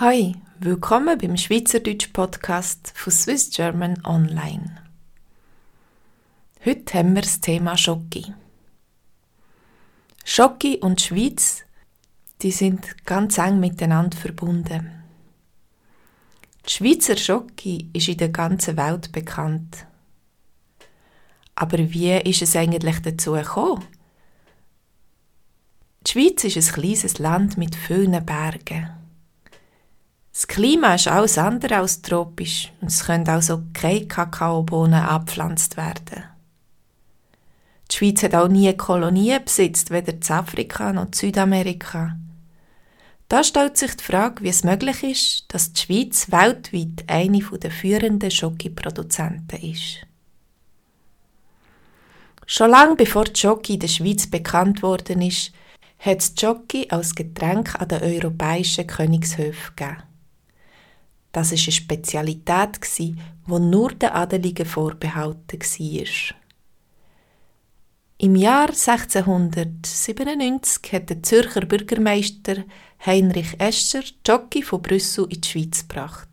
Hi, willkommen beim Schweizerdeutsch Podcast von Swiss German Online. Heute haben wir das Thema Schoki. Schoki und Schweiz, die sind ganz eng miteinander verbunden. Die Schweizer Schoki ist in der ganzen Welt bekannt. Aber wie ist es eigentlich dazu gekommen? Die Schweiz ist ein kleines Land mit vielen Bergen. Das Klima ist alles andere als tropisch und es können also keine Kakaobohnen abgepflanzt werden. Die Schweiz hat auch nie Kolonien besitzt, weder in Afrika noch in Südamerika. Da stellt sich die Frage, wie es möglich ist, dass die Schweiz weltweit eine der führenden Schokiproduzenten ist. Schon lange bevor Schoki in der Schweiz bekannt worden ist, hat es Schoki als Getränk an den europäischen Königshöfen gegeben. Das war eine Spezialität, die nur den Adeligen vorbehalten war. Im Jahr 1697 hat der Zürcher Bürgermeister Heinrich Escher Jockey von Brüssel in die Schweiz gebracht.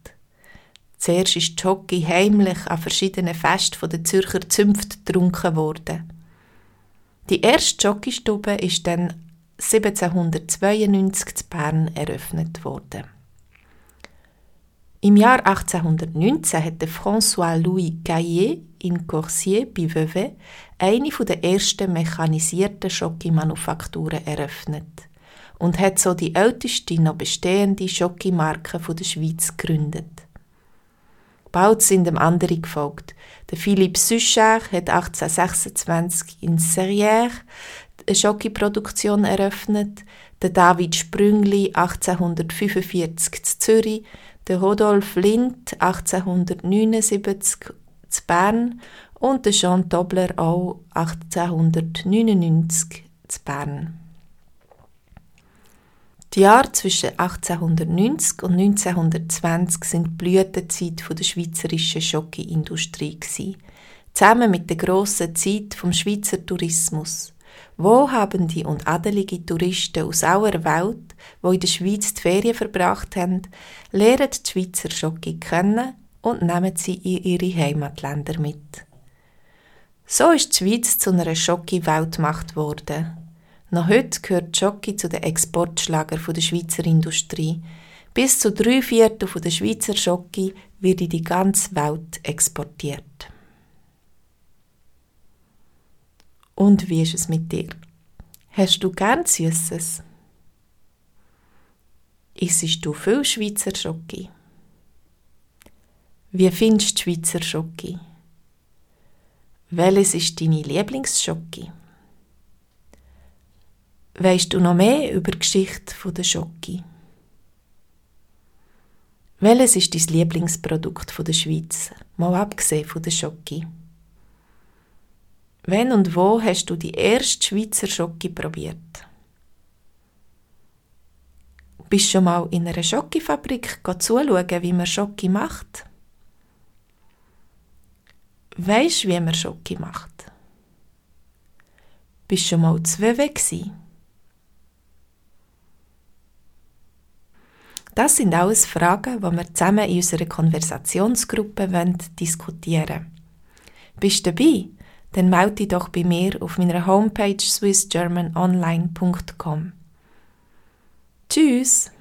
Zuerst ist Jockey heimlich an verschiedenen Festen der Zürcher Zünft getrunken worden. Die erste Jockeystube ist dann 1792 in Bern eröffnet worden. Im Jahr 1819 hat François-Louis Gaillet in Corsier bei Vevey eine der ersten mechanisierten Schokimanufakturen eröffnet und hat so die älteste noch bestehende Schokimarke der Schweiz gegründet. Bald sind dem andere gefolgt. Der Philippe Suchard hat 1826 in Serrières eine Schokiproduktion eröffnet, der David Sprüngli 1845 in Zürich, der Rodolf Lind 1879 zu Bern und der Jean Tobler auch 1899 zu Bern. Die Jahre zwischen 1890 und 1920 sind die Blütezeit der schweizerischen Schokiindustrie zusammen mit der grossen Zeit vom Schweizer Tourismus. Wohlhabende und adelige Touristen aus aller Welt, die in der Schweiz die Ferien verbracht haben, lernen die Schweizer Schoki kennen und nehmen sie in ihre Heimatländer mit. So ist die Schweiz zu einer Schoki-Weltmacht geworden. Noch heute gehört Schoki zu den Exportschlager der Schweizer Industrie. Bis zu drei Viertel der Schweizer Schoki wird in die ganze Welt exportiert. Und wie ist es mit dir? Hast du gern Süßes? Isst du viel Schweizer Schoki? Wie findest du Schweizer Schoki? Welches ist deine Lieblingsschoki? Weißt du noch mehr über die Geschichte der Schoki? Welches ist dein Lieblingsprodukt der Schweiz, mal abgesehen von der Schoki? Wenn und wo hast du die erste Schweizer Schoki probiert? Bist du schon mal in einer Schokifabrik zuschauen, wie man Schoki macht? Weisst du, wie man Schoki macht? Bist du schon mal zu WW Das sind alles Fragen, die wir zusammen in unserer Konversationsgruppe diskutieren wollen. Bist du dabei? Dann melde dich doch bei mir auf meiner Homepage swissgermanonline.com. Tschüss!